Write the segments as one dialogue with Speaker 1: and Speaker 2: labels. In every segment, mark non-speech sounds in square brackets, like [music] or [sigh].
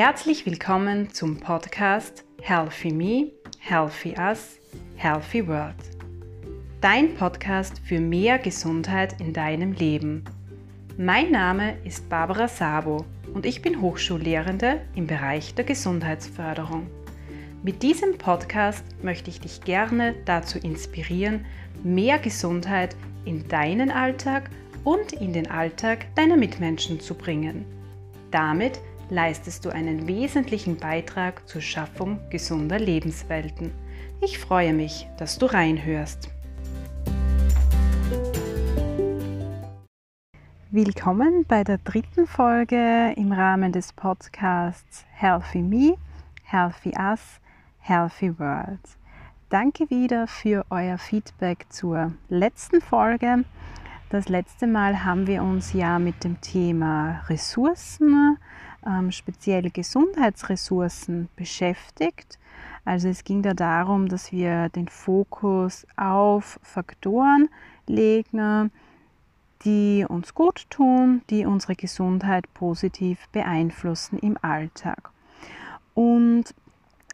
Speaker 1: Herzlich willkommen zum Podcast Healthy Me, Healthy Us, Healthy World. Dein Podcast für mehr Gesundheit in deinem Leben. Mein Name ist Barbara Sabo und ich bin Hochschullehrende im Bereich der Gesundheitsförderung. Mit diesem Podcast möchte ich dich gerne dazu inspirieren, mehr Gesundheit in deinen Alltag und in den Alltag deiner Mitmenschen zu bringen. Damit leistest du einen wesentlichen Beitrag zur Schaffung gesunder Lebenswelten. Ich freue mich, dass du reinhörst. Willkommen bei der dritten Folge im Rahmen des Podcasts Healthy Me, Healthy Us, Healthy World. Danke wieder für euer Feedback zur letzten Folge. Das letzte Mal haben wir uns ja mit dem Thema Ressourcen, ähm, speziell Gesundheitsressourcen beschäftigt. Also es ging da darum, dass wir den Fokus auf Faktoren legen, die uns gut tun, die unsere Gesundheit positiv beeinflussen im Alltag. Und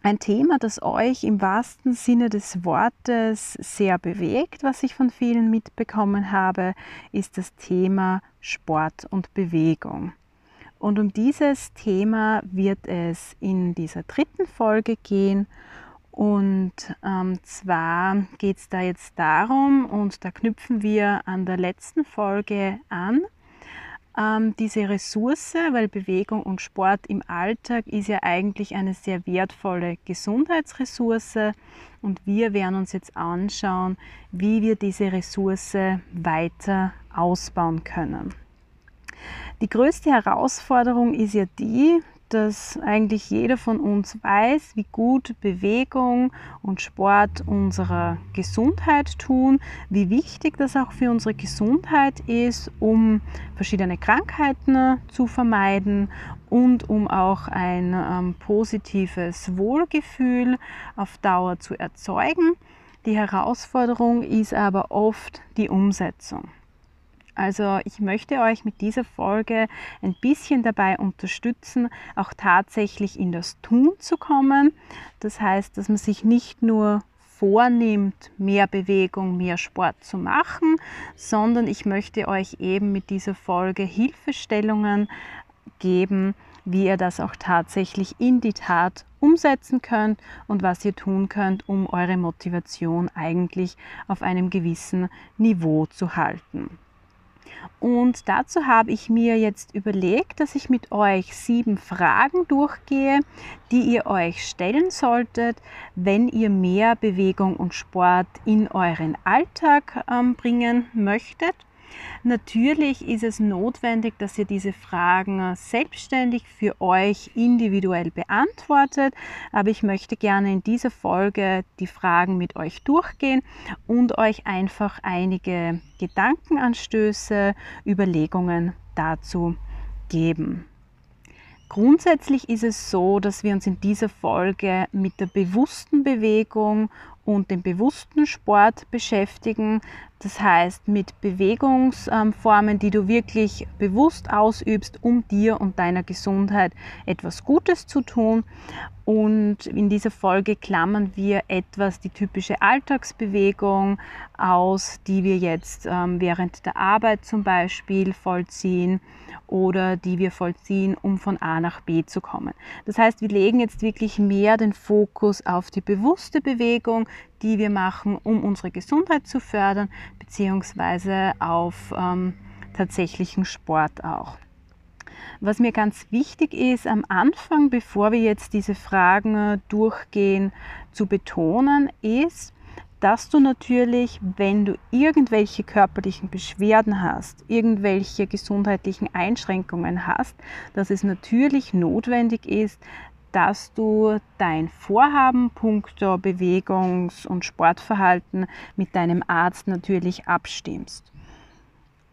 Speaker 1: ein Thema, das euch im wahrsten Sinne des Wortes sehr bewegt, was ich von vielen mitbekommen habe, ist das Thema Sport und Bewegung. Und um dieses Thema wird es in dieser dritten Folge gehen. Und ähm, zwar geht es da jetzt darum, und da knüpfen wir an der letzten Folge an, ähm, diese Ressource, weil Bewegung und Sport im Alltag ist ja eigentlich eine sehr wertvolle Gesundheitsressource und wir werden uns jetzt anschauen, wie wir diese Ressource weiter ausbauen können. Die größte Herausforderung ist ja die, dass eigentlich jeder von uns weiß, wie gut Bewegung und Sport unserer Gesundheit tun, wie wichtig das auch für unsere Gesundheit ist, um verschiedene Krankheiten zu vermeiden und um auch ein ähm, positives Wohlgefühl auf Dauer zu erzeugen. Die Herausforderung ist aber oft die Umsetzung. Also ich möchte euch mit dieser Folge ein bisschen dabei unterstützen, auch tatsächlich in das Tun zu kommen. Das heißt, dass man sich nicht nur vornimmt, mehr Bewegung, mehr Sport zu machen, sondern ich möchte euch eben mit dieser Folge Hilfestellungen geben, wie ihr das auch tatsächlich in die Tat umsetzen könnt und was ihr tun könnt, um eure Motivation eigentlich auf einem gewissen Niveau zu halten. Und dazu habe ich mir jetzt überlegt, dass ich mit euch sieben Fragen durchgehe, die ihr euch stellen solltet, wenn ihr mehr Bewegung und Sport in euren Alltag ähm, bringen möchtet. Natürlich ist es notwendig, dass ihr diese Fragen selbstständig für euch individuell beantwortet, aber ich möchte gerne in dieser Folge die Fragen mit euch durchgehen und euch einfach einige Gedankenanstöße, Überlegungen dazu geben. Grundsätzlich ist es so, dass wir uns in dieser Folge mit der bewussten Bewegung und dem bewussten Sport beschäftigen. Das heißt mit Bewegungsformen, die du wirklich bewusst ausübst, um dir und deiner Gesundheit etwas Gutes zu tun. Und in dieser Folge klammern wir etwas die typische Alltagsbewegung aus, die wir jetzt ähm, während der Arbeit zum Beispiel vollziehen oder die wir vollziehen, um von A nach B zu kommen. Das heißt, wir legen jetzt wirklich mehr den Fokus auf die bewusste Bewegung, die wir machen, um unsere Gesundheit zu fördern, beziehungsweise auf ähm, tatsächlichen Sport auch. Was mir ganz wichtig ist am Anfang, bevor wir jetzt diese Fragen äh, durchgehen, zu betonen, ist, dass du natürlich, wenn du irgendwelche körperlichen Beschwerden hast, irgendwelche gesundheitlichen Einschränkungen hast, dass es natürlich notwendig ist, dass du dein Vorhaben punkto Bewegungs- und Sportverhalten mit deinem Arzt natürlich abstimmst.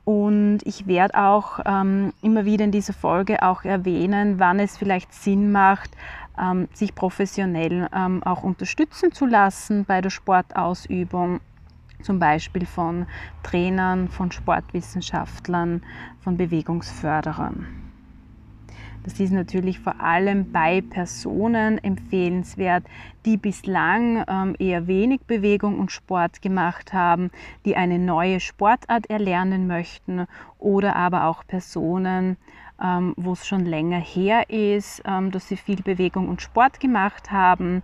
Speaker 1: Und ich werde auch ähm, immer wieder in dieser Folge auch erwähnen, wann es vielleicht Sinn macht, ähm, sich professionell ähm, auch unterstützen zu lassen bei der Sportausübung, zum Beispiel von Trainern, von Sportwissenschaftlern, von Bewegungsförderern. Das ist natürlich vor allem bei Personen empfehlenswert, die bislang ähm, eher wenig Bewegung und Sport gemacht haben, die eine neue Sportart erlernen möchten oder aber auch Personen, ähm, wo es schon länger her ist, ähm, dass sie viel Bewegung und Sport gemacht haben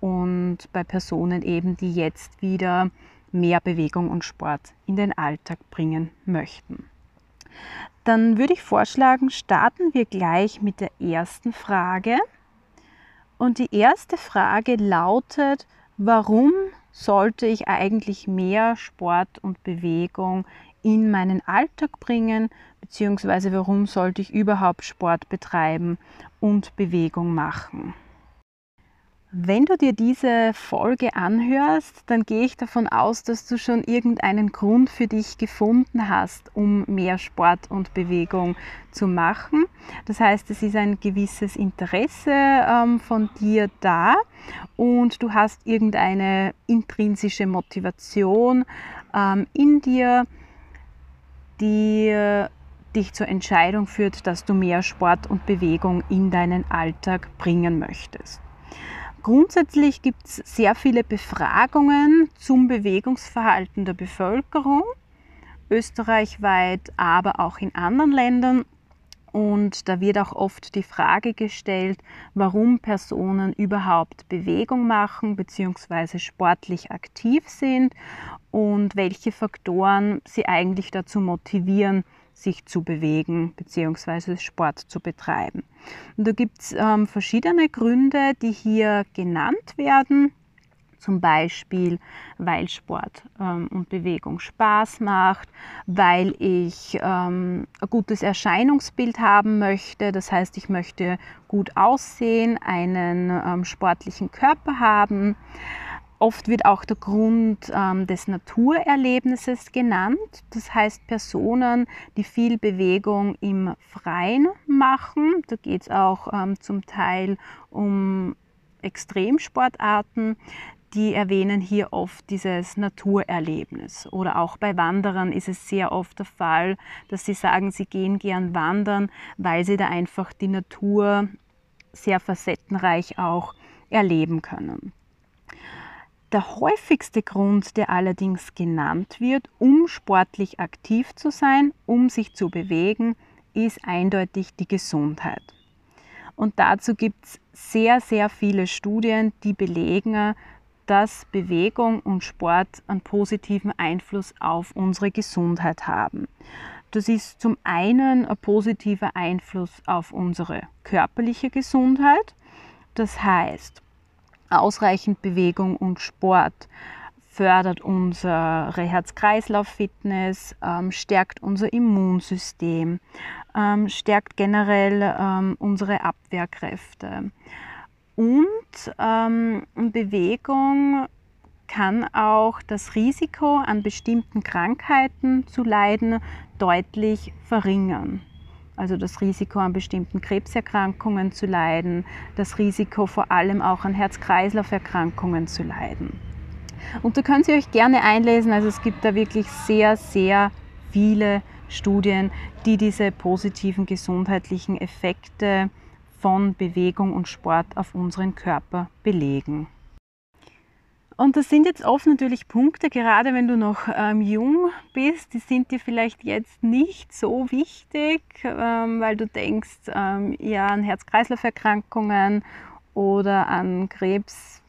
Speaker 1: und bei Personen eben, die jetzt wieder mehr Bewegung und Sport in den Alltag bringen möchten. Dann würde ich vorschlagen, starten wir gleich mit der ersten Frage. Und die erste Frage lautet, warum sollte ich eigentlich mehr Sport und Bewegung in meinen Alltag bringen, beziehungsweise warum sollte ich überhaupt Sport betreiben und Bewegung machen? Wenn du dir diese Folge anhörst, dann gehe ich davon aus, dass du schon irgendeinen Grund für dich gefunden hast, um mehr Sport und Bewegung zu machen. Das heißt, es ist ein gewisses Interesse ähm, von dir da und du hast irgendeine intrinsische Motivation ähm, in dir, die äh, dich zur Entscheidung führt, dass du mehr Sport und Bewegung in deinen Alltag bringen möchtest. Grundsätzlich gibt es sehr viele Befragungen zum Bewegungsverhalten der Bevölkerung, österreichweit, aber auch in anderen Ländern. Und da wird auch oft die Frage gestellt, warum Personen überhaupt Bewegung machen bzw. sportlich aktiv sind und welche Faktoren sie eigentlich dazu motivieren, sich zu bewegen bzw. Sport zu betreiben. Und da gibt es ähm, verschiedene Gründe, die hier genannt werden. Zum Beispiel, weil Sport ähm, und Bewegung Spaß macht, weil ich ähm, ein gutes Erscheinungsbild haben möchte. Das heißt, ich möchte gut aussehen, einen ähm, sportlichen Körper haben Oft wird auch der Grund ähm, des Naturerlebnisses genannt. Das heißt Personen, die viel Bewegung im Freien machen. Da geht es auch ähm, zum Teil um Extremsportarten. Die erwähnen hier oft dieses Naturerlebnis. Oder auch bei Wanderern ist es sehr oft der Fall, dass sie sagen, sie gehen gern wandern, weil sie da einfach die Natur sehr facettenreich auch erleben können. Der häufigste Grund, der allerdings genannt wird, um sportlich aktiv zu sein, um sich zu bewegen, ist eindeutig die Gesundheit. Und dazu gibt es sehr, sehr viele Studien, die belegen, dass Bewegung und Sport einen positiven Einfluss auf unsere Gesundheit haben. Das ist zum einen ein positiver Einfluss auf unsere körperliche Gesundheit. Das heißt, ausreichend Bewegung und Sport fördert unsere Herz-Kreislauf-Fitness, ähm, stärkt unser Immunsystem, ähm, stärkt generell ähm, unsere Abwehrkräfte. Und ähm, Bewegung kann auch das Risiko an bestimmten Krankheiten zu leiden deutlich verringern also das Risiko an bestimmten Krebserkrankungen zu leiden, das Risiko vor allem auch an Herz-Kreislauf-Erkrankungen zu leiden. Und da könnt ihr euch gerne einlesen, also es gibt da wirklich sehr, sehr viele Studien, die diese positiven gesundheitlichen Effekte von Bewegung und Sport auf unseren Körper belegen. Und das sind jetzt oft natürlich Punkte, gerade wenn du noch ähm, jung bist, die sind dir vielleicht jetzt nicht so wichtig, ähm, weil du denkst, ähm, ja, an Herz-Kreislauf-Erkrankungen oder an Krebs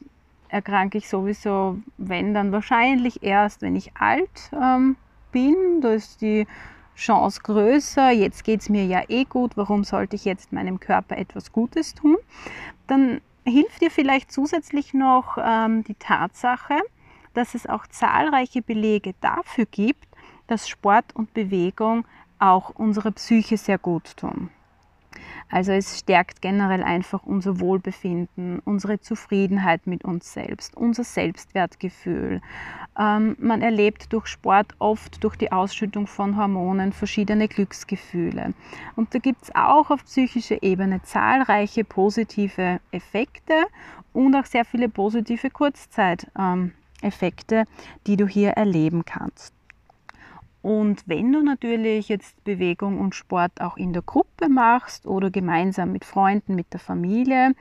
Speaker 1: erkranke ich sowieso, wenn dann wahrscheinlich erst, wenn ich alt ähm, bin. Da ist die Chance größer. Jetzt geht es mir ja eh gut. Warum sollte ich jetzt meinem Körper etwas Gutes tun? Dann hilft dir vielleicht zusätzlich noch ähm, die Tatsache, dass es auch zahlreiche Belege dafür gibt, dass Sport und Bewegung auch unserer Psyche sehr gut tun. Also es stärkt generell einfach unser Wohlbefinden, unsere Zufriedenheit mit uns selbst, unser Selbstwertgefühl. Ähm, man erlebt durch Sport oft durch die Ausschüttung von Hormonen verschiedene Glücksgefühle. Und da gibt es auch auf psychischer Ebene zahlreiche positive Effekte und auch sehr viele positive Kurzzeiteffekte, die du hier erleben kannst. Und wenn du natürlich jetzt Bewegung und Sport auch in der Gruppe machst oder gemeinsam mit Freunden, mit der Familie,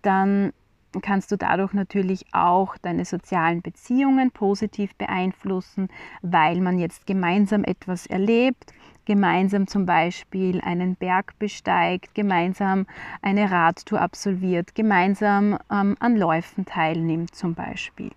Speaker 1: dann kannst du dadurch natürlich auch deine sozialen Beziehungen positiv beeinflussen, weil man jetzt gemeinsam etwas erlebt, gemeinsam zum Beispiel einen Berg besteigt, gemeinsam eine Radtour absolviert, gemeinsam ähm, an Läufen teilnimmt zum Beispiel.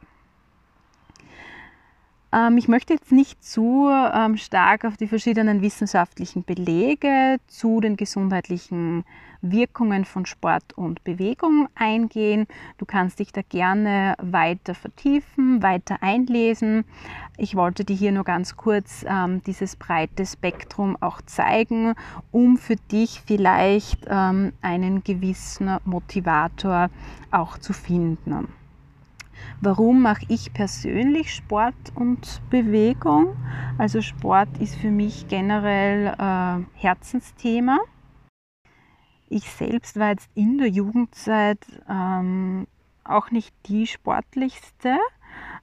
Speaker 1: Ähm, ich möchte jetzt nicht zu ähm, stark auf die verschiedenen wissenschaftlichen Belege zu den gesundheitlichen Wirkungen von Sport und Bewegung eingehen. Du kannst dich da gerne weiter vertiefen, weiter einlesen. Ich wollte dir hier nur ganz kurz ähm, dieses breite Spektrum auch zeigen, um für dich vielleicht einen gewissen Motivator auch zu finden. Warum mache ich persönlich Sport und Bewegung? Also Sport ist für mich generell äh, Herzensthema. Ich selbst war jetzt in der Jugendzeit ähm, auch nicht die sportlichste.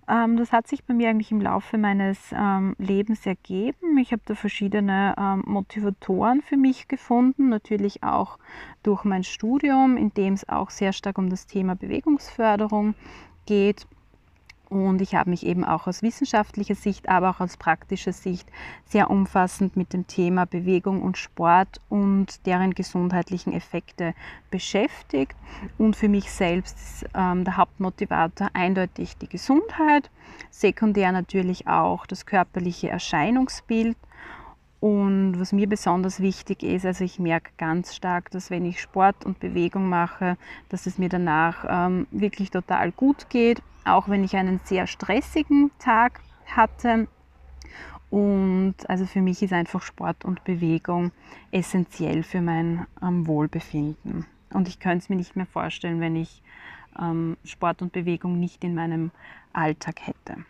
Speaker 1: Ähm, das hat sich bei mir eigentlich im Laufe meines ähm, Lebens ergeben. Ich habe da verschiedene ähm, Motivatoren für mich gefunden, natürlich auch durch mein Studium, in dem es auch sehr stark um das Thema Bewegungsförderung geht. Und ich habe mich eben auch aus wissenschaftlicher Sicht, aber auch aus praktischer Sicht sehr umfassend mit dem Thema Bewegung und Sport und deren gesundheitlichen Effekte beschäftigt. Und für mich selbst ist ähm, der Hauptmotivator eindeutig die Gesundheit, sekundär natürlich auch das körperliche Erscheinungsbild und was mir besonders wichtig ist, also ich merke ganz stark, dass wenn ich Sport und Bewegung mache, dass es mir danach ähm, wirklich total gut geht, auch wenn ich einen sehr stressigen Tag hatte. Und also für mich ist einfach Sport und Bewegung essentiell für mein ähm, Wohlbefinden. Und ich könnte es mir nicht mehr vorstellen, wenn ich ähm, Sport und Bewegung nicht in meinem Alltag hätte.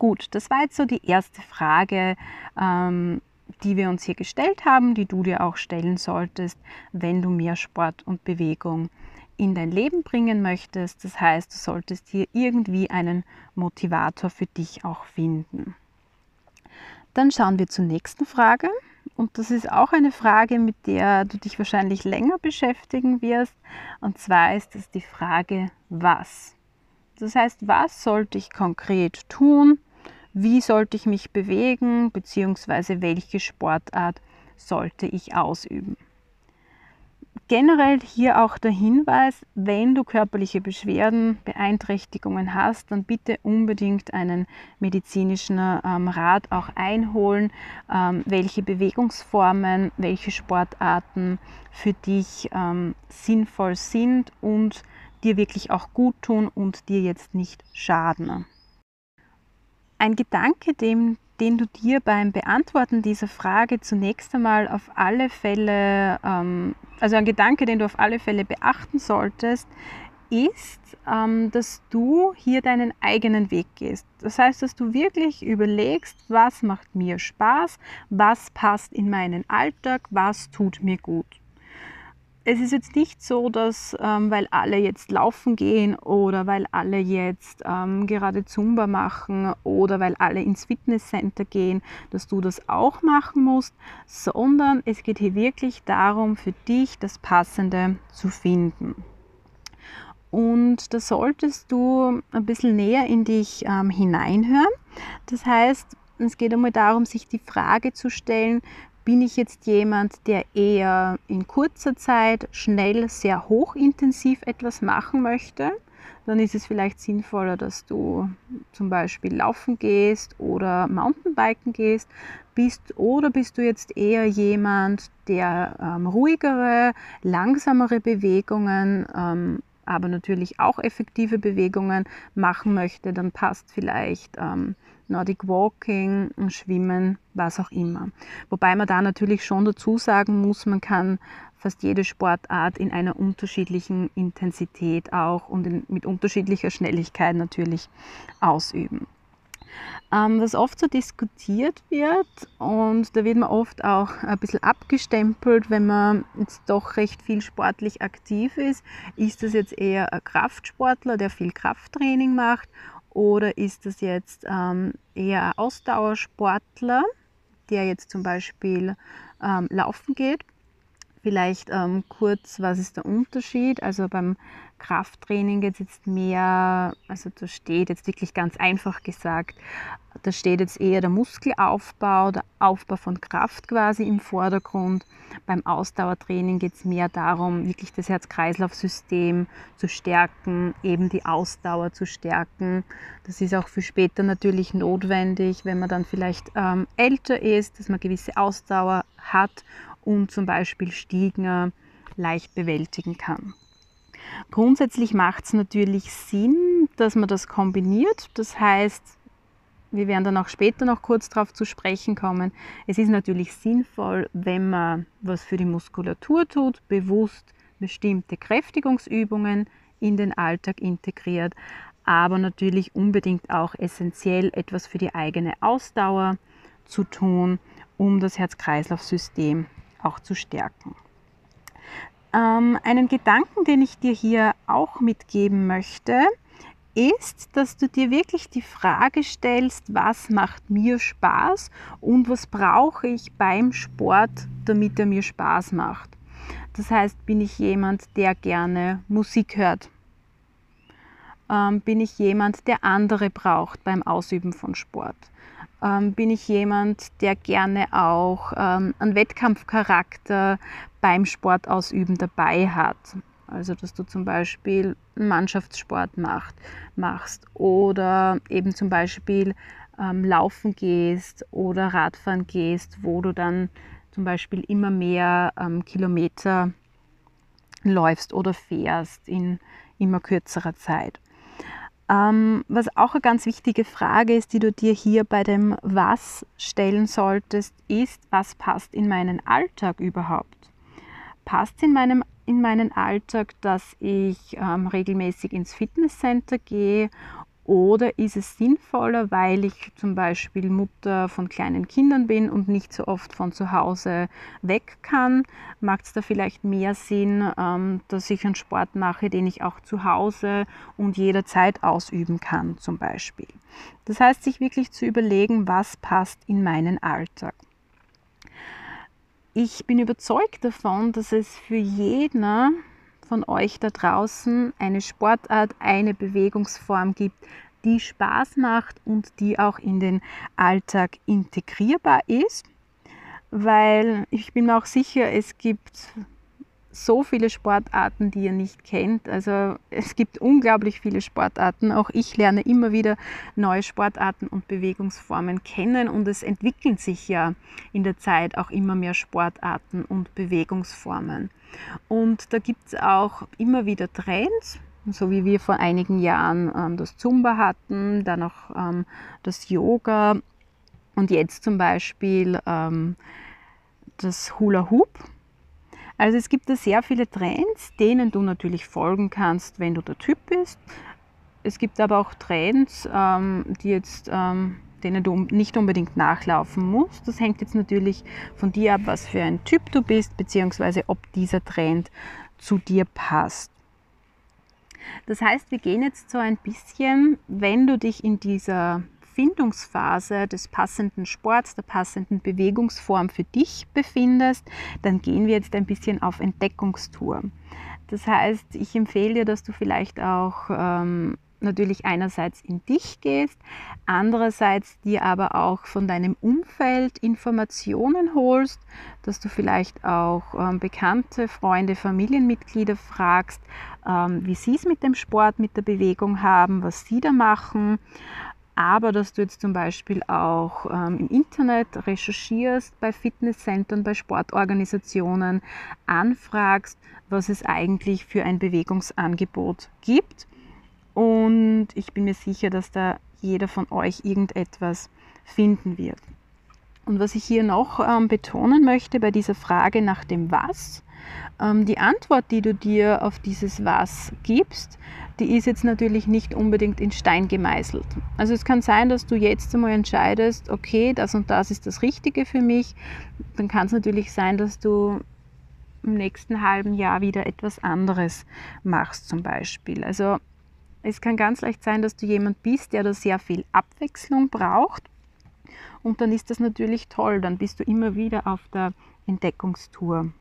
Speaker 1: Gut, das war jetzt so die erste Frage, ähm, die wir uns hier gestellt haben, die du dir auch stellen solltest, wenn du mehr Sport und Bewegung in dein Leben bringen möchtest. Das heißt, du solltest hier irgendwie einen Motivator für dich auch finden. Dann schauen wir zur nächsten Frage. Und das ist auch eine Frage, mit der du dich wahrscheinlich länger beschäftigen wirst. Und zwar ist es die Frage, was? Das heißt, was sollte ich konkret tun, wie sollte ich mich bewegen, beziehungsweise welche Sportart sollte ich ausüben. Generell hier auch der Hinweis, wenn du körperliche Beschwerden, Beeinträchtigungen hast, dann bitte unbedingt einen medizinischen ähm, Rat auch einholen, ähm, welche Bewegungsformen, welche Sportarten für dich ähm, sinnvoll sind und dir wirklich auch gut tun und dir jetzt nicht schaden. Ein Gedanke, dem, den du dir beim Beantworten dieser Frage zunächst einmal auf alle Fälle, ähm, also ein Gedanke, den du auf alle Fälle beachten solltest, ist, ähm, dass du hier deinen eigenen Weg gehst. Das heißt, dass du wirklich überlegst, was macht mir Spaß, was passt in meinen Alltag, was tut mir gut es ist jetzt nicht so, dass ähm, weil alle jetzt laufen gehen oder weil alle jetzt ähm, gerade Zumba machen oder weil alle ins Fitnesscenter gehen, dass du das auch machen musst, sondern es geht hier wirklich darum, für dich das Passende zu finden. Und da solltest du ein bisschen näher in dich ähm, hineinhören. Das heißt, es geht einmal darum, sich die Frage zu stellen, bin ich jetzt jemand, der eher in kurzer Zeit schnell sehr hochintensiv etwas machen möchte? Dann ist es vielleicht sinnvoller, dass du zum Beispiel laufen gehst oder Mountainbiken gehst. Bist, oder bist du jetzt eher jemand, der ähm, ruhigere, langsamere Bewegungen ähm, aber natürlich auch effektive Bewegungen machen möchte, dann passt vielleicht ähm, Nordic Walking, Schwimmen, was auch immer. Wobei man da natürlich schon dazu sagen muss, man kann fast jede Sportart in einer unterschiedlichen Intensität auch und in, mit unterschiedlicher Schnelligkeit natürlich ausüben. Ähm, was oft so diskutiert wird und da wird man oft auch ein bisschen abgestempelt, wenn man jetzt doch recht viel sportlich aktiv ist, ist das jetzt eher ein Kraftsportler, der viel Krafttraining macht Oder ist das jetzt ähm, eher ein Ausdauersportler, der jetzt zum Beispiel ähm, laufen geht? Vielleicht ähm, kurz, was ist der Unterschied? Also beim Krafttraining geht es jetzt mehr, also da steht jetzt wirklich ganz einfach gesagt, da steht jetzt eher der Muskelaufbau, der Aufbau von Kraft quasi im Vordergrund. Beim Ausdauertraining geht es mehr darum, wirklich das Herz-Kreislauf-System zu stärken, eben die Ausdauer zu stärken. Das ist auch für später natürlich notwendig, wenn man dann vielleicht ähm, älter ist, dass man gewisse Ausdauer hat und zum Beispiel Stiegen leicht bewältigen kann. Grundsätzlich macht es natürlich Sinn, dass man das kombiniert. Das heißt, wir werden dann auch später noch kurz darauf zu sprechen kommen. Es ist natürlich sinnvoll, wenn man was für die Muskulatur tut, bewusst bestimmte Kräftigungsübungen in den Alltag integriert, aber natürlich unbedingt auch essentiell etwas für die eigene Ausdauer zu tun, um das Herz-Kreislauf-System auch zu stärken. Ähm, einen Gedanken, den ich dir hier auch mitgeben möchte, ist, dass du dir wirklich die Frage stellst, was macht mir Spaß und was brauche ich beim Sport, damit er mir Spaß macht. Das heißt, bin ich jemand, der gerne Musik hört? Ähm, bin ich jemand, der andere braucht beim Ausüben von Sport? Ähm, bin ich jemand, der gerne auch ähm, einen Wettkampfcharakter beim Sportausüben dabei hat. Also dass du zum Beispiel Mannschaftssport macht, machst oder eben zum Beispiel ähm, laufen gehst oder Radfahren gehst, wo du dann zum Beispiel immer mehr ähm, Kilometer läufst oder fährst in immer kürzerer Zeit. Ähm, was auch eine ganz wichtige Frage ist, die du dir hier bei dem Was stellen solltest, ist, was passt in meinen Alltag überhaupt? Passt in meinem in meinen Alltag, dass ich ähm, regelmäßig ins Fitnesscenter gehe oder ist es sinnvoller, weil ich zum Beispiel Mutter von kleinen Kindern bin und nicht so oft von zu Hause weg kann? Macht es da vielleicht mehr Sinn, ähm, dass ich einen Sport mache, den ich auch zu Hause und jederzeit ausüben kann, zum Beispiel? Das heißt, sich wirklich zu überlegen, was passt in meinen Alltag. Ich bin überzeugt davon, dass es für jeden von euch da draußen eine Sportart, eine Bewegungsform gibt, die Spaß macht und die auch in den Alltag integrierbar ist, weil ich bin mir auch sicher, es gibt so viele Sportarten, die ihr nicht kennt. Also es gibt unglaublich viele Sportarten. Auch ich lerne immer wieder neue Sportarten und Bewegungsformen kennen und es entwickeln sich ja in der Zeit auch immer mehr Sportarten und Bewegungsformen. Und da gibt es auch immer wieder Trends, so wie wir vor einigen Jahren ähm, das Zumba hatten, dann auch ähm, das Yoga und jetzt zum Beispiel ähm, das Hula Hoop. Also es gibt da sehr viele Trends, denen du natürlich folgen kannst, wenn du der Typ bist. Es gibt aber auch Trends, ähm, die jetzt, ähm, denen du nicht unbedingt nachlaufen musst. Das hängt jetzt natürlich von dir ab, was für ein Typ du bist, beziehungsweise ob dieser Trend zu dir passt. Das heißt, wir gehen jetzt so ein bisschen, wenn du dich in dieser Findungsphase des passenden Sports, der passenden Bewegungsform für dich befindest, dann gehen wir jetzt ein bisschen auf Entdeckungstour. Das heißt, ich empfehle dir, dass du vielleicht auch ähm, natürlich einerseits in dich gehst, andererseits dir aber auch von deinem Umfeld Informationen holst, dass du vielleicht auch ähm, bekannte Freunde, Familienmitglieder fragst, ähm, wie sie es mit dem Sport, mit der Bewegung haben, was sie da machen aber dass du jetzt zum Beispiel auch ähm, im Internet recherchierst, bei Fitnesscentern, bei Sportorganisationen, anfragst, was es eigentlich für ein Bewegungsangebot gibt. Und ich bin mir sicher, dass da jeder von euch irgendetwas finden wird. Und was ich hier noch ähm, betonen möchte bei dieser Frage nach dem Was, die Antwort, die du dir auf dieses Was gibst, die ist jetzt natürlich nicht unbedingt in Stein gemeißelt. Also es kann sein, dass du jetzt einmal entscheidest, okay, das und das ist das Richtige für mich. Dann kann es natürlich sein, dass du im nächsten halben Jahr wieder etwas anderes machst zum Beispiel. Also es kann ganz leicht sein, dass du jemand bist, der da sehr viel Abwechslung braucht. Und dann ist das natürlich toll, dann bist du immer wieder auf der Entdeckungstour.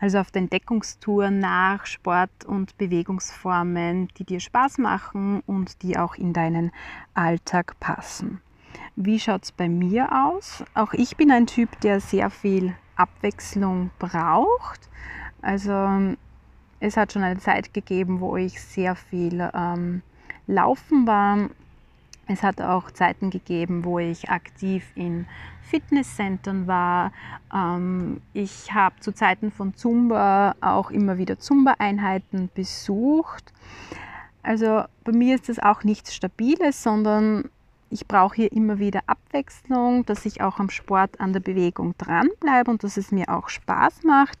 Speaker 1: Also auf der Entdeckungstour nach Sport- und Bewegungsformen, die dir Spaß machen und die auch in deinen Alltag passen. Wie schaut es bei mir aus? Auch ich bin ein Typ, der sehr viel Abwechslung braucht. Also es hat schon eine Zeit gegeben, wo ich sehr viel ähm, laufen war. Es hat auch Zeiten gegeben, wo ich aktiv in Fitnesscentern war. Ähm, ich habe zu Zeiten von Zumba auch immer wieder Zumba-Einheiten besucht. Also bei mir ist das auch nichts Stabiles, sondern ich brauche hier immer wieder Abwechslung, dass ich auch am Sport, an der Bewegung dranbleibe und dass es mir auch Spaß macht.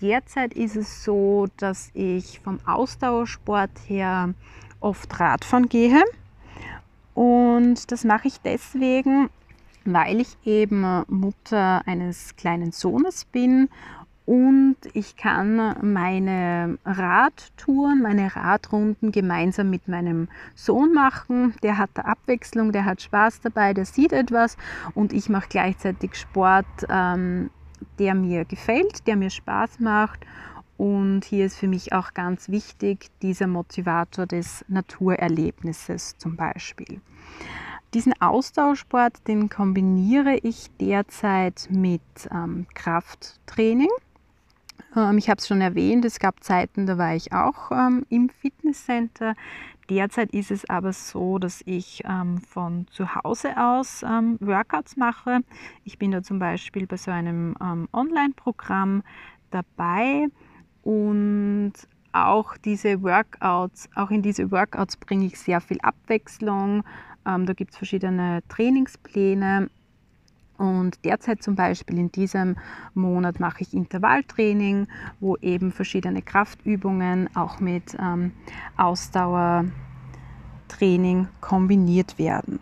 Speaker 1: Derzeit ist es so, dass ich vom Ausdauersport her oft Radfahren gehe. Und das mache ich deswegen, weil ich eben Mutter eines kleinen Sohnes bin und ich kann meine Radtouren, meine Radrunden gemeinsam mit meinem Sohn machen. Der hat da Abwechslung, der hat Spaß dabei, der sieht etwas und ich mache gleichzeitig Sport, ähm, der mir gefällt, der mir Spaß macht. Und hier ist für mich auch ganz wichtig dieser Motivator des Naturerlebnisses zum Beispiel. Diesen Austauschsport, den kombiniere ich derzeit mit ähm, Krafttraining. Ähm, ich habe es schon erwähnt, es gab Zeiten, da war ich auch ähm, im Fitnesscenter. Derzeit ist es aber so, dass ich ähm, von zu Hause aus ähm, Workouts mache. Ich bin da zum Beispiel bei so einem ähm, Online-Programm dabei und auch diese Workouts, auch in diese Workouts bringe ich sehr viel Abwechslung. Ähm, da gibt es verschiedene Trainingspläne und derzeit zum Beispiel in diesem Monat mache ich Intervalltraining, wo eben verschiedene Kraftübungen auch mit ähm, Ausdauertraining kombiniert werden.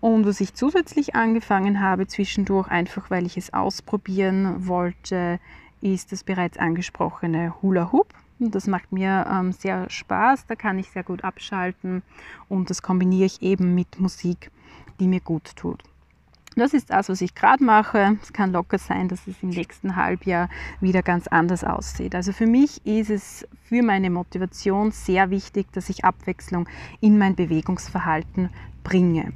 Speaker 1: Und was ich zusätzlich angefangen habe zwischendurch, einfach weil ich es ausprobieren wollte, ist das bereits angesprochene Hula Hoop. Das macht mir ähm, sehr Spaß, da kann ich sehr gut abschalten und das kombiniere ich eben mit Musik, die mir gut tut. Das ist das, was ich gerade mache. Es kann locker sein, dass es im nächsten Halbjahr wieder ganz anders aussieht. Also für mich ist es für meine Motivation sehr wichtig, dass ich Abwechslung in mein Bewegungsverhalten bringe.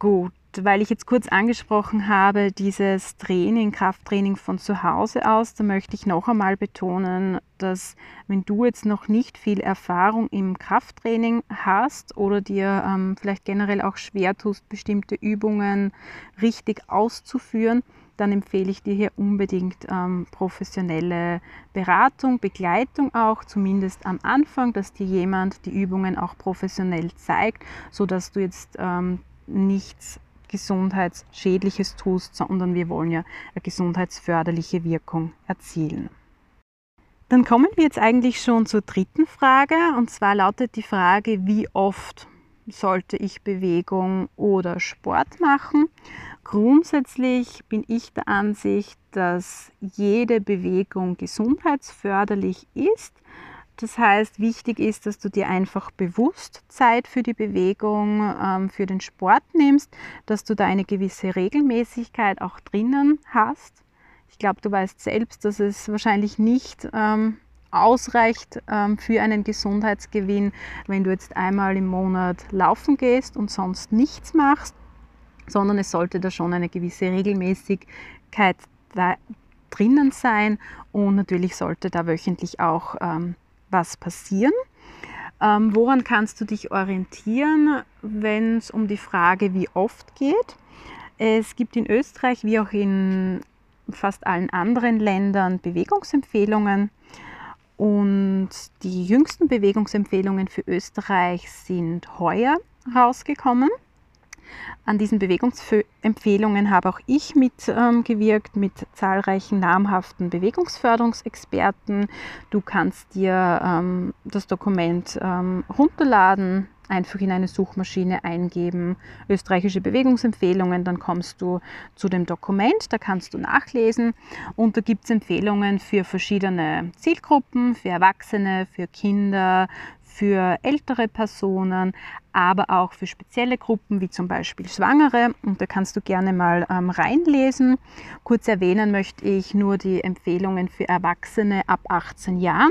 Speaker 1: Gut, weil ich jetzt kurz angesprochen habe, dieses Training, Krafttraining von zu Hause aus, da möchte ich noch einmal betonen, dass wenn du jetzt noch nicht viel Erfahrung im Krafttraining hast oder dir ähm, vielleicht generell auch schwer tust, bestimmte Übungen richtig auszuführen, dann empfehle ich dir hier unbedingt ähm, professionelle Beratung, Begleitung auch, zumindest am Anfang, dass dir jemand die Übungen auch professionell zeigt, sodass du jetzt ähm, nichts Gesundheitsschädliches tust, sondern wir wollen ja eine gesundheitsförderliche Wirkung erzielen. Dann kommen wir jetzt eigentlich schon zur dritten Frage und zwar lautet die Frage, wie oft sollte ich Bewegung oder Sport machen? Grundsätzlich bin ich der Ansicht, dass jede Bewegung gesundheitsförderlich ist. Das heißt, wichtig ist, dass du dir einfach bewusst Zeit für die Bewegung, ähm, für den Sport nimmst, dass du da eine gewisse Regelmäßigkeit auch drinnen hast. Ich glaube, du weißt selbst, dass es wahrscheinlich nicht ähm, ausreicht ähm, für einen Gesundheitsgewinn, wenn du jetzt einmal im Monat laufen gehst und sonst nichts machst, sondern es sollte da schon eine gewisse Regelmäßigkeit drinnen sein und natürlich sollte da wöchentlich auch was passieren. Ähm, woran kannst du dich orientieren, wenn es um die Frage, wie oft geht? Es gibt in Österreich wie auch in fast allen anderen Ländern Bewegungsempfehlungen. Und die jüngsten Bewegungsempfehlungen für Österreich sind heuer rausgekommen. An diesen Bewegungsempfehlungen habe auch ich mitgewirkt ähm, mit zahlreichen namhaften Bewegungsförderungsexperten. Du kannst dir ähm, das Dokument ähm, runterladen einfach in eine Suchmaschine eingeben, österreichische Bewegungsempfehlungen, dann kommst du zu dem Dokument, da kannst du nachlesen und da gibt es Empfehlungen für verschiedene Zielgruppen, für Erwachsene, für Kinder, für ältere Personen, aber auch für spezielle Gruppen wie zum Beispiel Schwangere. Und da kannst du gerne mal ähm, reinlesen. Kurz erwähnen möchte ich nur die Empfehlungen für Erwachsene ab 18 Jahren.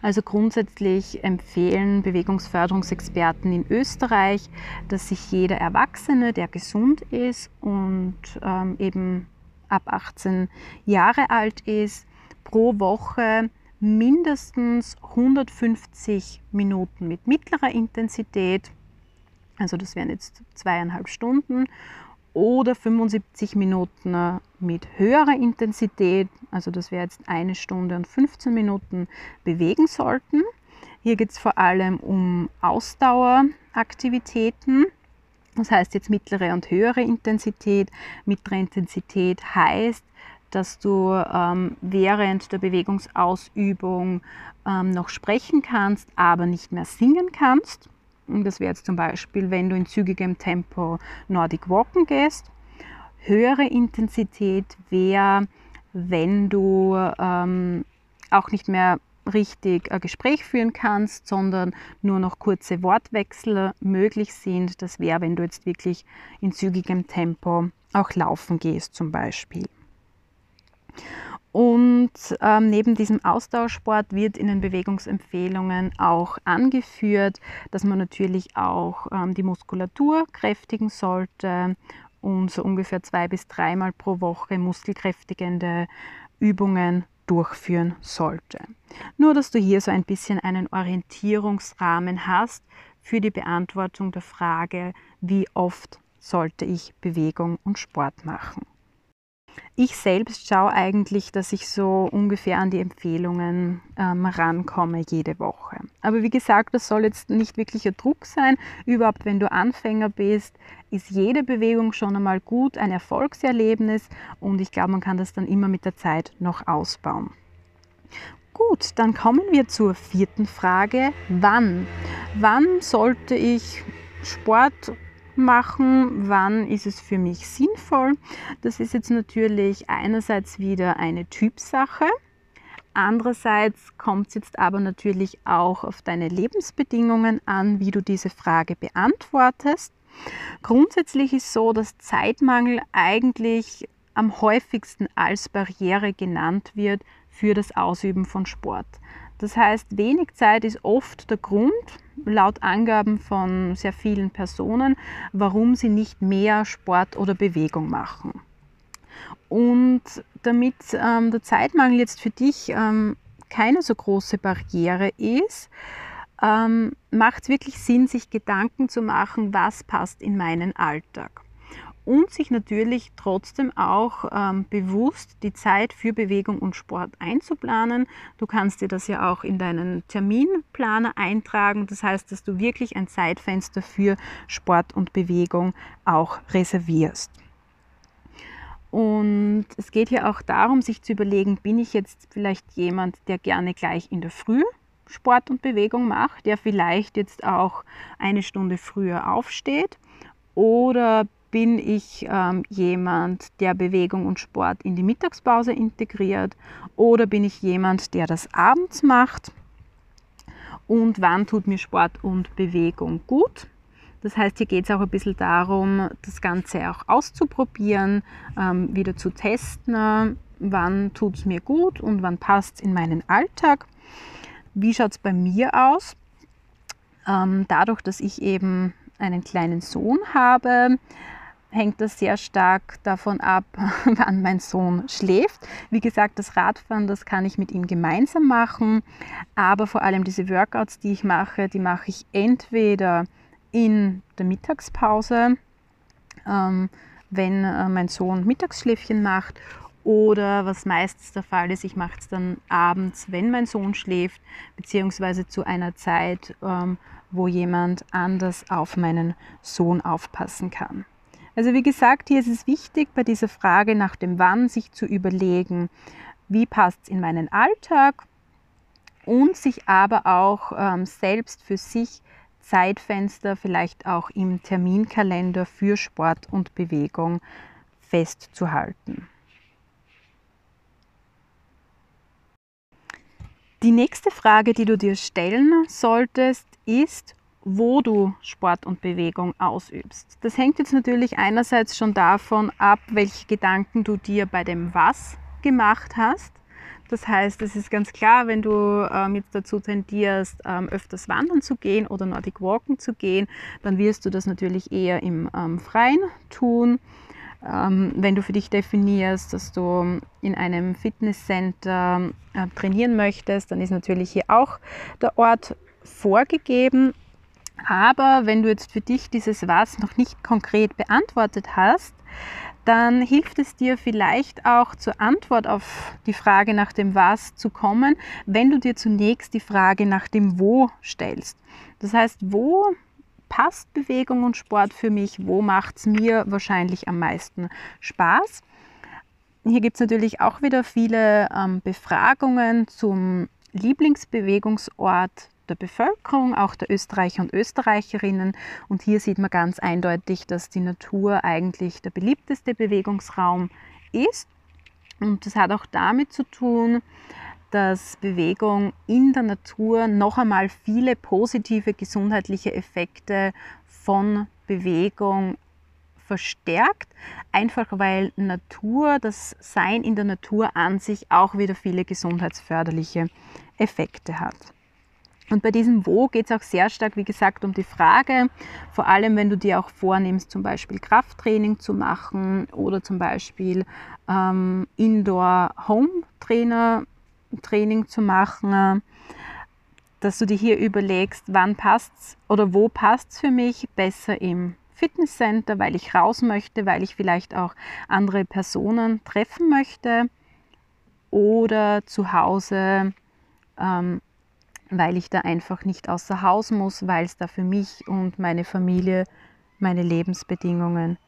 Speaker 1: Also grundsätzlich empfehlen Bewegungsförderungsexperten in Österreich, dass sich jeder Erwachsene, der gesund ist und ähm, eben ab 18 Jahre alt ist, pro Woche mindestens 150 Minuten mit mittlerer Intensität, also das wären jetzt zweieinhalb Stunden, oder 75 Minuten mit höherer Intensität, also das wäre jetzt eine Stunde und 15 Minuten, bewegen sollten. Hier geht es vor allem um Ausdaueraktivitäten. Das heißt jetzt mittlere und höhere Intensität. Mittlere Intensität heißt, dass du ähm, während der Bewegungsausübung ähm, noch sprechen kannst, aber nicht mehr singen kannst. Und das wäre jetzt zum Beispiel, wenn du in zügigem Tempo Nordic Walken gehst. Höhere Intensität wäre, wenn du ähm, auch nicht mehr richtig ein Gespräch führen kannst, sondern nur noch kurze Wortwechsel möglich sind. Das wäre, wenn du jetzt wirklich in zügigem Tempo auch laufen gehst zum Beispiel. Und ähm, neben diesem Austauschsport wird in den Bewegungsempfehlungen auch angeführt, dass man natürlich auch ähm, die Muskulatur kräftigen sollte und so ungefähr zwei bis dreimal pro Woche muskelkräftigende Übungen durchführen sollte. Nur, dass du hier so ein bisschen einen Orientierungsrahmen hast für die Beantwortung der Frage, wie oft sollte ich Bewegung und Sport machen. Ich selbst schaue eigentlich, dass ich so ungefähr an die Empfehlungen ähm, rankomme jede Woche. Aber wie gesagt, das soll jetzt nicht wirklich ein Druck sein. Überhaupt, wenn du Anfänger bist, ist jede Bewegung schon einmal gut, ein Erfolgserlebnis und ich glaube, man kann das dann immer mit der Zeit noch ausbauen. Gut, dann kommen wir zur vierten Frage. Wann? Wann sollte ich Sport machen, wann ist es für mich sinnvoll. Das ist jetzt natürlich einerseits wieder eine Typsache. Andererseits kommt es jetzt aber natürlich auch auf deine Lebensbedingungen an, wie du diese Frage beantwortest. Grundsätzlich ist so, dass Zeitmangel eigentlich am häufigsten als Barriere genannt wird für das Ausüben von Sport. Das heißt, wenig Zeit ist oft der Grund, laut Angaben von sehr vielen Personen, warum sie nicht mehr Sport oder Bewegung machen. Und damit ähm, der Zeitmangel jetzt für dich ähm, keine so große Barriere ist, ähm, macht es wirklich Sinn, sich Gedanken zu machen, was passt in meinen Alltag und sich natürlich trotzdem auch ähm, bewusst die Zeit für Bewegung und Sport einzuplanen. Du kannst dir das ja auch in deinen Terminplaner eintragen. Das heißt, dass du wirklich ein Zeitfenster für Sport und Bewegung auch reservierst. Und es geht hier auch darum, sich zu überlegen, bin ich jetzt vielleicht jemand, der gerne gleich in der Früh Sport und Bewegung macht, der vielleicht jetzt auch eine Stunde früher aufsteht? Oder bin ich ähm, jemand, der Bewegung und Sport in die Mittagspause integriert oder bin ich jemand, der das abends macht? Und wann tut mir Sport und Bewegung gut? Das heißt, hier geht es auch ein bisschen darum, das Ganze auch auszuprobieren, ähm, wieder zu testen, wann tut es mir gut und wann passt es in meinen Alltag. Wie schaut es bei mir aus? Ähm, dadurch, dass ich eben einen kleinen Sohn habe, hängt das sehr stark davon ab, [laughs] wann mein Sohn schläft. Wie gesagt, das Radfahren, das kann ich mit ihm gemeinsam machen, aber vor allem diese Workouts, die ich mache, die mache ich entweder in der Mittagspause, ähm, wenn äh, mein Sohn Mittagsschläfchen macht, oder was meistens der Fall ist, ich mache es dann abends, wenn mein Sohn schläft, beziehungsweise zu einer Zeit, ähm, wo jemand anders auf meinen Sohn aufpassen kann. Also wie gesagt, hier ist es wichtig, bei dieser Frage nach dem Wann sich zu überlegen, wie passt es in meinen Alltag und sich aber auch ähm, selbst für sich Zeitfenster vielleicht auch im Terminkalender für Sport und Bewegung festzuhalten. Die nächste Frage, die du dir stellen solltest, ist, wo du Sport und Bewegung ausübst. Das hängt jetzt natürlich einerseits schon davon ab, welche Gedanken du dir bei dem Was gemacht hast. Das heißt, es ist ganz klar, wenn du ähm, jetzt dazu tendierst, ähm, öfters wandern zu gehen oder Nordic Walken zu gehen, dann wirst du das natürlich eher im ähm, Freien tun. Ähm, wenn du für dich definierst, dass du in einem Fitnesscenter äh, trainieren möchtest, dann ist natürlich hier auch der Ort vorgegeben. Aber wenn du jetzt für dich dieses Was noch nicht konkret beantwortet hast, dann hilft es dir vielleicht auch zur Antwort auf die Frage nach dem Was zu kommen, wenn du dir zunächst die Frage nach dem Wo stellst. Das heißt, wo passt Bewegung und Sport für mich? Wo macht es mir wahrscheinlich am meisten Spaß? Hier gibt es natürlich auch wieder viele ähm, Befragungen zum Lieblingsbewegungsort der Bevölkerung, auch der Österreicher und Österreicherinnen. Und hier sieht man ganz eindeutig, dass die Natur eigentlich der beliebteste Bewegungsraum ist. Und das hat auch damit zu tun, dass Bewegung in der Natur noch einmal viele positive gesundheitliche Effekte von Bewegung verstärkt, einfach weil Natur, das Sein in der Natur an sich auch wieder viele gesundheitsförderliche Effekte hat. Und bei diesem Wo geht es auch sehr stark, wie gesagt, um die Frage, vor allem wenn du dir auch vornimmst, zum Beispiel Krafttraining zu machen oder zum Beispiel ähm, Indoor-Home-Training zu machen, dass du dir hier überlegst, wann passt oder wo passt es für mich besser im Fitnesscenter, weil ich raus möchte, weil ich vielleicht auch andere Personen treffen möchte oder zu Hause ähm, weil ich da einfach nicht außer Haus muss, weil es da für mich und meine Familie, meine Lebensbedingungen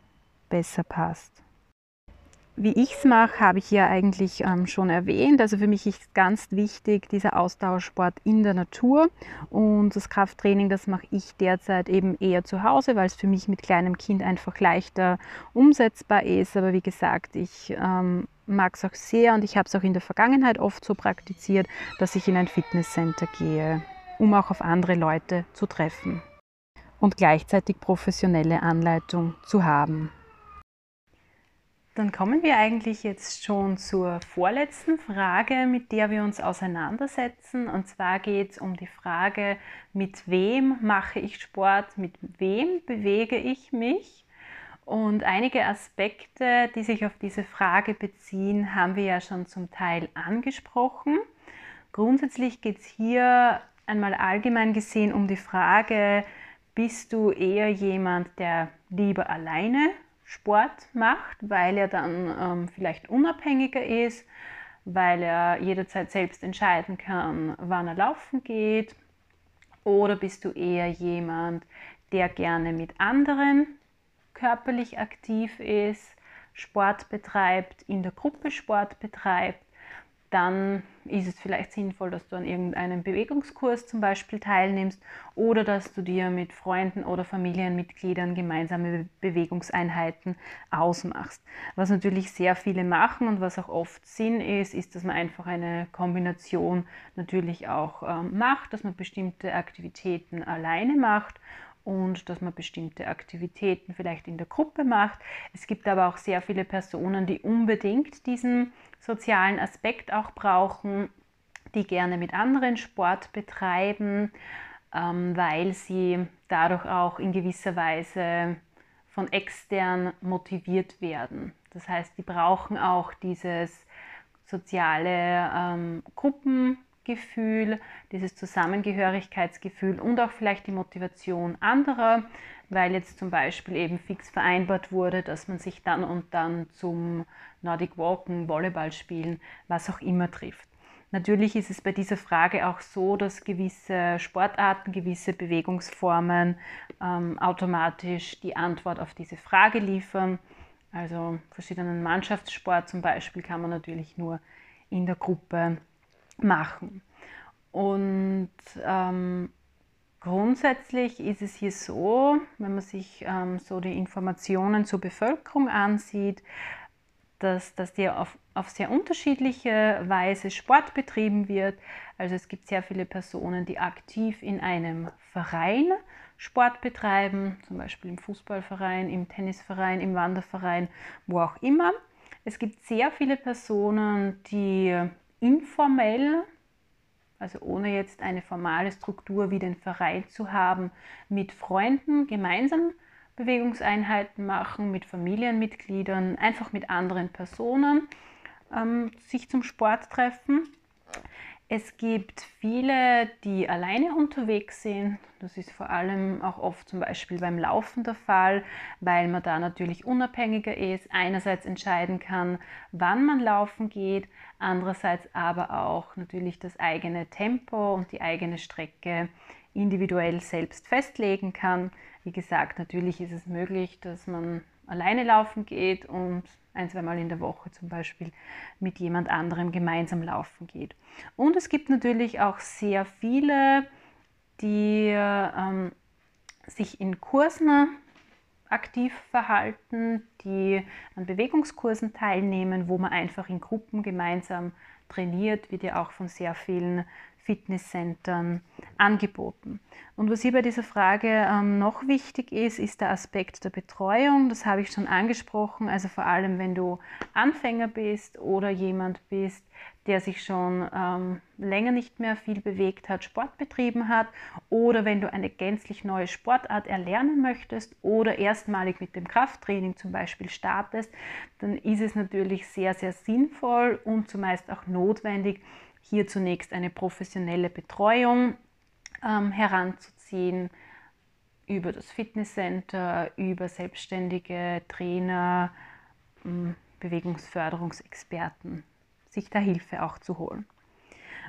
Speaker 1: besser passt. Wie ich es mache, habe ich ja eigentlich ähm, schon erwähnt. Also für mich ist ganz wichtig dieser Ausdauersport in der Natur und das Krafttraining, das mache ich derzeit eben eher zu Hause, weil es für mich mit kleinem Kind einfach leichter umsetzbar ist. Aber wie gesagt, ich ähm, mag es auch sehr und ich habe es auch in der Vergangenheit oft so praktiziert, dass ich in ein Fitnesscenter gehe, um auch auf andere Leute zu treffen und gleichzeitig professionelle Anleitung zu haben. Dann kommen wir eigentlich jetzt schon zur vorletzten Frage, mit der wir uns auseinandersetzen. Und zwar geht es um die Frage, mit wem mache ich Sport, mit wem bewege ich mich? Und einige Aspekte, die sich auf diese Frage beziehen, haben wir ja schon zum Teil angesprochen. Grundsätzlich geht es hier einmal allgemein gesehen um die Frage, bist du eher jemand, der lieber alleine Sport macht, weil er dann ähm, vielleicht unabhängiger ist, weil er jederzeit selbst entscheiden kann, wann er laufen geht? Oder bist du eher jemand, der gerne mit anderen körperlich aktiv ist, Sport betreibt, in der Gruppe Sport betreibt, dann ist es vielleicht sinnvoll, dass du an irgendeinem Bewegungskurs zum Beispiel teilnimmst oder dass du dir mit Freunden oder Familienmitgliedern gemeinsame Bewegungseinheiten ausmachst. Was natürlich sehr viele machen und was auch oft Sinn ist, ist, dass man einfach eine Kombination natürlich auch ähm, macht, dass man bestimmte Aktivitäten alleine macht und dass man bestimmte Aktivitäten vielleicht in der Gruppe macht. Es gibt aber auch sehr viele Personen, die unbedingt diesen sozialen Aspekt auch brauchen, die gerne mit anderen Sport betreiben, ähm, weil sie dadurch auch in gewisser Weise von extern motiviert werden. Das heißt, die brauchen auch dieses soziale ähm, Gruppen Gefühl, dieses Zusammengehörigkeitsgefühl und auch vielleicht die Motivation anderer, weil jetzt zum Beispiel eben fix vereinbart wurde, dass man sich dann und dann zum Nordic Walken, Volleyball spielen, was auch immer trifft. Natürlich ist es bei dieser Frage auch so, dass gewisse Sportarten, gewisse Bewegungsformen ähm, automatisch die Antwort auf diese Frage liefern. Also verschiedenen Mannschaftssport zum Beispiel kann man natürlich nur in der Gruppe machen. Und ähm, Grundsätzlich ist es hier so, wenn man sich ähm, so die Informationen zur Bevölkerung ansieht, dass, dass hier auf, auf sehr unterschiedliche Weise Sport betrieben wird. Also es gibt sehr viele Personen, die aktiv in einem Verein Sport betreiben, zum Beispiel im Fußballverein, im Tennisverein, im Wanderverein, wo auch immer. Es gibt sehr viele Personen, die informell also ohne jetzt eine formale Struktur wie den Verein zu haben, mit Freunden gemeinsam Bewegungseinheiten machen, mit Familienmitgliedern, einfach mit anderen Personen ähm, sich zum Sport treffen. Es gibt viele, die alleine unterwegs sind. Das ist vor allem auch oft zum Beispiel beim Laufen der Fall, weil man da natürlich unabhängiger ist, einerseits entscheiden kann, wann man laufen geht, andererseits aber auch natürlich das eigene Tempo und die eigene Strecke individuell selbst festlegen kann. Wie gesagt, natürlich ist es möglich, dass man alleine laufen geht und ein, zweimal in der Woche zum Beispiel mit jemand anderem gemeinsam laufen geht. Und es gibt natürlich auch sehr viele, die ähm, sich in Kursen aktiv verhalten, die an Bewegungskursen teilnehmen, wo man einfach in Gruppen gemeinsam trainiert, wird ja auch von sehr vielen Fitnesscentern angeboten. Und was hier bei dieser Frage ähm, noch wichtig ist, ist der Aspekt der Betreuung. Das habe ich schon angesprochen. Also vor allem, wenn du Anfänger bist oder jemand bist, der sich schon ähm, länger nicht mehr viel bewegt hat, Sport betrieben hat, oder wenn du eine gänzlich neue Sportart erlernen möchtest oder erstmalig mit dem Krafttraining zum Beispiel startest, dann ist es natürlich sehr, sehr sinnvoll und zumeist auch notwendig, hier zunächst eine professionelle Betreuung ähm, heranzuziehen über das Fitnesscenter, über selbstständige Trainer, ähm, Bewegungsförderungsexperten, sich da Hilfe auch zu holen.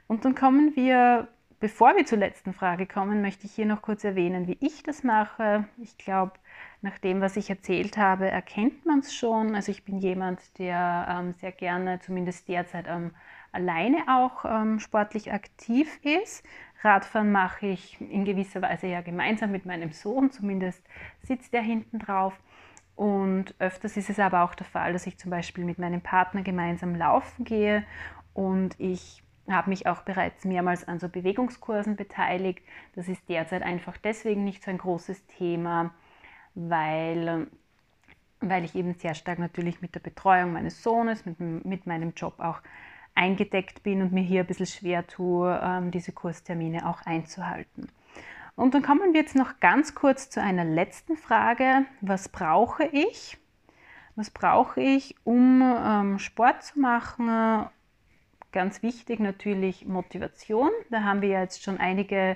Speaker 1: Und dann kommen wir, bevor wir zur letzten Frage kommen, möchte ich hier noch kurz erwähnen, wie ich das mache. Ich glaube, nach dem, was ich erzählt habe, erkennt man es schon. Also ich bin jemand, der ähm, sehr gerne, zumindest derzeit am alleine auch ähm, sportlich aktiv ist. Radfahren mache ich in gewisser Weise ja gemeinsam mit meinem Sohn, zumindest sitzt er hinten drauf. Und öfters ist es aber auch der Fall, dass ich zum Beispiel mit meinem Partner gemeinsam laufen gehe und ich habe mich auch bereits mehrmals an so Bewegungskursen beteiligt. Das ist derzeit einfach deswegen nicht so ein großes Thema, weil, weil ich eben sehr stark natürlich mit der Betreuung meines Sohnes, mit, mit meinem Job auch eingedeckt bin und mir hier ein bisschen schwer tue, ähm, diese Kurstermine auch einzuhalten. Und dann kommen wir jetzt noch ganz kurz zu einer letzten Frage. Was brauche ich? Was brauche ich, um ähm, Sport zu machen, Ganz wichtig natürlich Motivation. Da haben wir jetzt schon einige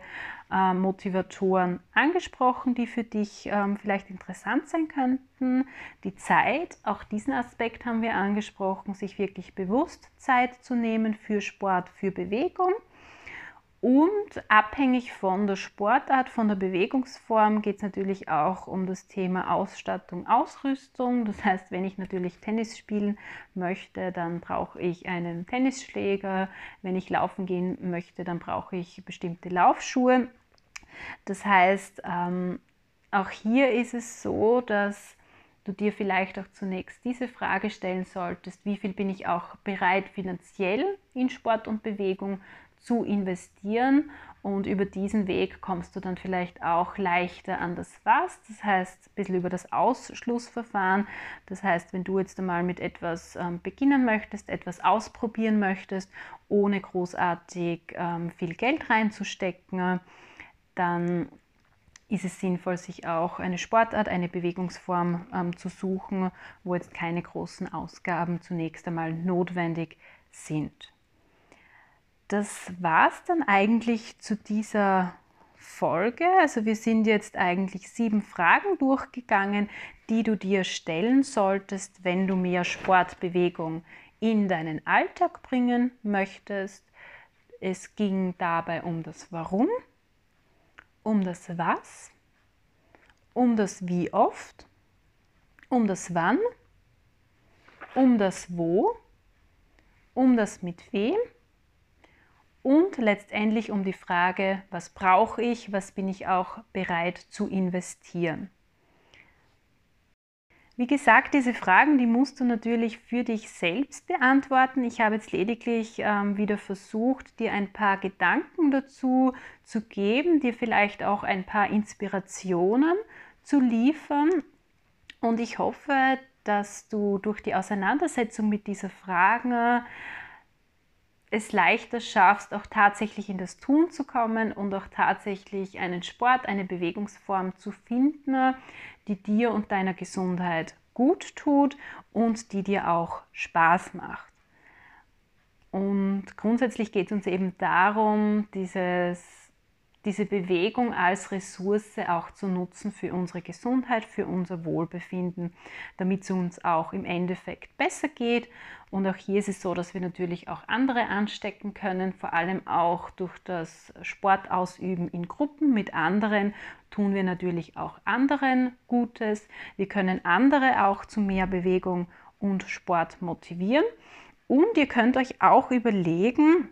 Speaker 1: äh, Motivatoren angesprochen, die für dich ähm, vielleicht interessant sein könnten. Die Zeit, auch diesen Aspekt haben wir angesprochen, sich wirklich bewusst Zeit zu nehmen für Sport, für Bewegung. Und abhängig von der Sportart, von der Bewegungsform geht es natürlich auch um das Thema Ausstattung, Ausrüstung. Das heißt, wenn ich natürlich Tennis spielen möchte, dann brauche ich einen Tennisschläger. Wenn ich laufen gehen möchte, dann brauche ich bestimmte Laufschuhe. Das heißt, ähm, auch hier ist es so, dass du dir vielleicht auch zunächst diese Frage stellen solltest, wie viel bin ich auch bereit finanziell in Sport und Bewegung zu investieren und über diesen Weg kommst du dann vielleicht auch leichter an das Was, das heißt ein bisschen über das Ausschlussverfahren. Das heißt, wenn du jetzt einmal mit etwas ähm, beginnen möchtest, etwas ausprobieren möchtest, ohne großartig ähm, viel Geld reinzustecken, dann ist es sinnvoll, sich auch eine Sportart, eine Bewegungsform ähm, zu suchen, wo jetzt keine großen Ausgaben zunächst einmal notwendig sind das war es dann eigentlich zu dieser Folge. Also wir sind jetzt eigentlich sieben Fragen durchgegangen, die du dir stellen solltest, wenn du mehr Sportbewegung in deinen Alltag bringen möchtest. Es ging dabei um das Warum, um das Was, um das Wie oft, um das Wann, um das Wo, um das Mit wem und letztendlich um die Frage, was brauche ich, was bin ich auch bereit zu investieren. Wie gesagt, diese Fragen, die musst du natürlich für dich selbst beantworten. Ich habe jetzt lediglich ähm, wieder versucht, dir ein paar Gedanken dazu zu geben, dir vielleicht auch ein paar Inspirationen zu liefern. Und ich hoffe, dass du durch die Auseinandersetzung mit dieser Fragen es leichter schaffst, auch tatsächlich in das Tun zu kommen und auch tatsächlich einen Sport, eine Bewegungsform zu finden, die dir und deiner Gesundheit gut tut und die dir auch Spaß macht. Und grundsätzlich geht es uns eben darum, dieses diese Bewegung als Ressource auch zu nutzen für unsere Gesundheit, für unser Wohlbefinden, damit es uns auch im Endeffekt besser geht. Und auch hier ist es so, dass wir natürlich auch andere anstecken können, vor allem auch durch das Sportausüben in Gruppen mit anderen tun wir natürlich auch anderen Gutes. Wir können andere auch zu mehr Bewegung und Sport motivieren. Und ihr könnt euch auch überlegen,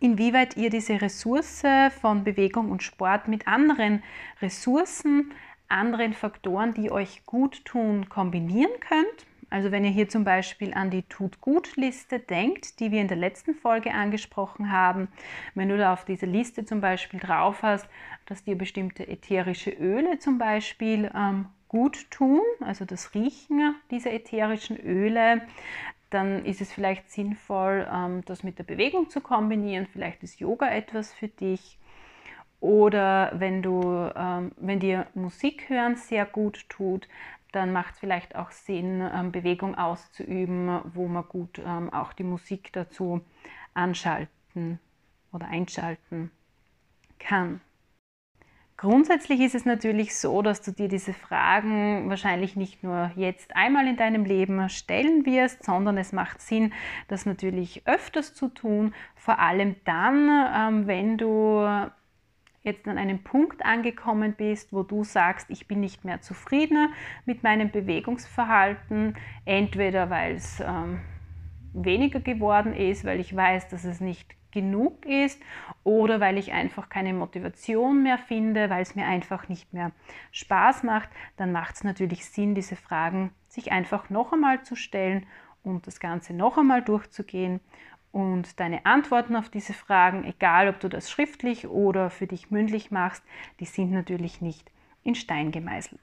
Speaker 1: inwieweit ihr diese Ressource von Bewegung und Sport mit anderen Ressourcen, anderen Faktoren, die euch gut tun, kombinieren könnt. Also wenn ihr hier zum Beispiel an die Tut-Gut-Liste denkt, die wir in der letzten Folge angesprochen haben, wenn du da auf dieser Liste zum Beispiel drauf hast, dass dir bestimmte ätherische Öle zum Beispiel ähm, gut tun, also das Riechen dieser ätherischen Öle, dann ist es vielleicht sinnvoll, ähm, das mit der Bewegung zu kombinieren. Vielleicht ist Yoga etwas für dich. Oder wenn, du, ähm, wenn dir Musik hören sehr gut tut, dann macht es vielleicht auch Sinn, ähm, Bewegung auszuüben, wo man gut auch die Musik dazu anschalten oder einschalten kann. Grundsätzlich ist es natürlich so, dass du dir diese Fragen wahrscheinlich nicht nur jetzt einmal in deinem Leben stellen wirst, sondern es macht Sinn, das natürlich öfters zu tun, vor allem dann, ähm, wenn du jetzt an einem Punkt angekommen bist, wo du sagst, ich bin nicht mehr zufrieden mit meinem Bewegungsverhalten, entweder weil es ähm, weniger geworden ist, weil ich weiß, dass es nicht genug ist oder weil ich einfach keine Motivation mehr finde, weil es mir einfach nicht mehr Spaß macht, dann macht es natürlich Sinn, diese Fragen sich einfach noch einmal zu stellen und das Ganze noch einmal durchzugehen. Und deine Antworten auf diese Fragen, egal ob du das schriftlich oder für dich mündlich machst, die sind natürlich nicht in Stein gemeißelt.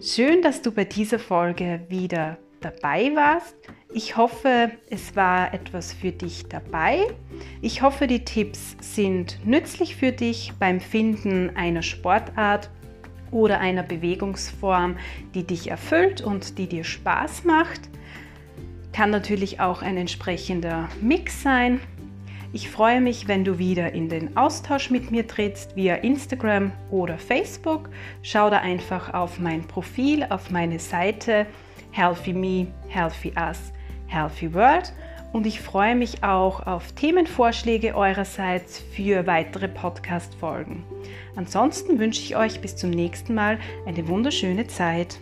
Speaker 1: Schön, dass du bei dieser Folge wieder dabei warst. Ich hoffe, es war etwas für dich dabei. Ich hoffe, die Tipps sind nützlich für dich beim Finden einer Sportart oder einer Bewegungsform, die dich erfüllt und die dir Spaß macht. Kann natürlich auch ein entsprechender Mix sein. Ich freue mich, wenn du wieder in den Austausch mit mir trittst via Instagram oder Facebook. Schau da einfach auf mein Profil, auf meine Seite Healthy Me, Healthy Us, Healthy World. Und ich freue mich auch auf Themenvorschläge eurerseits für weitere Podcast-Folgen. Ansonsten wünsche ich euch bis zum nächsten Mal eine wunderschöne Zeit.